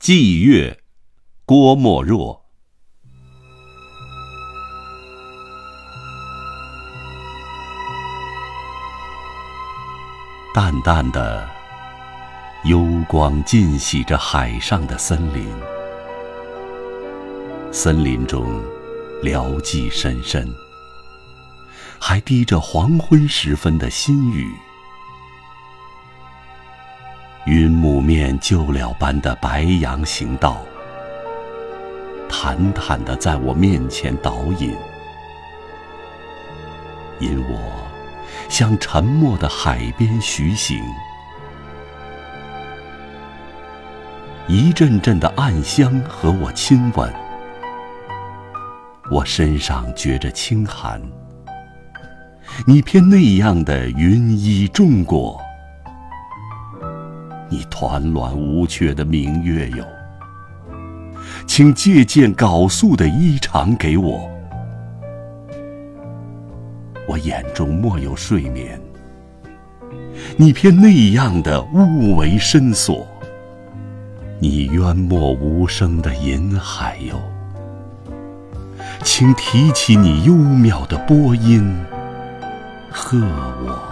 霁月，郭沫若。淡淡的幽光浸洗着海上的森林，森林中辽寂深深，还滴着黄昏时分的新雨。云母面旧了般的白杨行道，坦坦的在我面前导引，引我向沉默的海边徐行。一阵阵的暗香和我亲吻，我身上觉着清寒，你偏那样的云衣重裹。你团栾无缺的明月哟，请借件缟素的衣裳给我。我眼中莫有睡眠，你偏那样的雾为深锁。你渊默无声的银海哟，请提起你幽渺的波音，和我。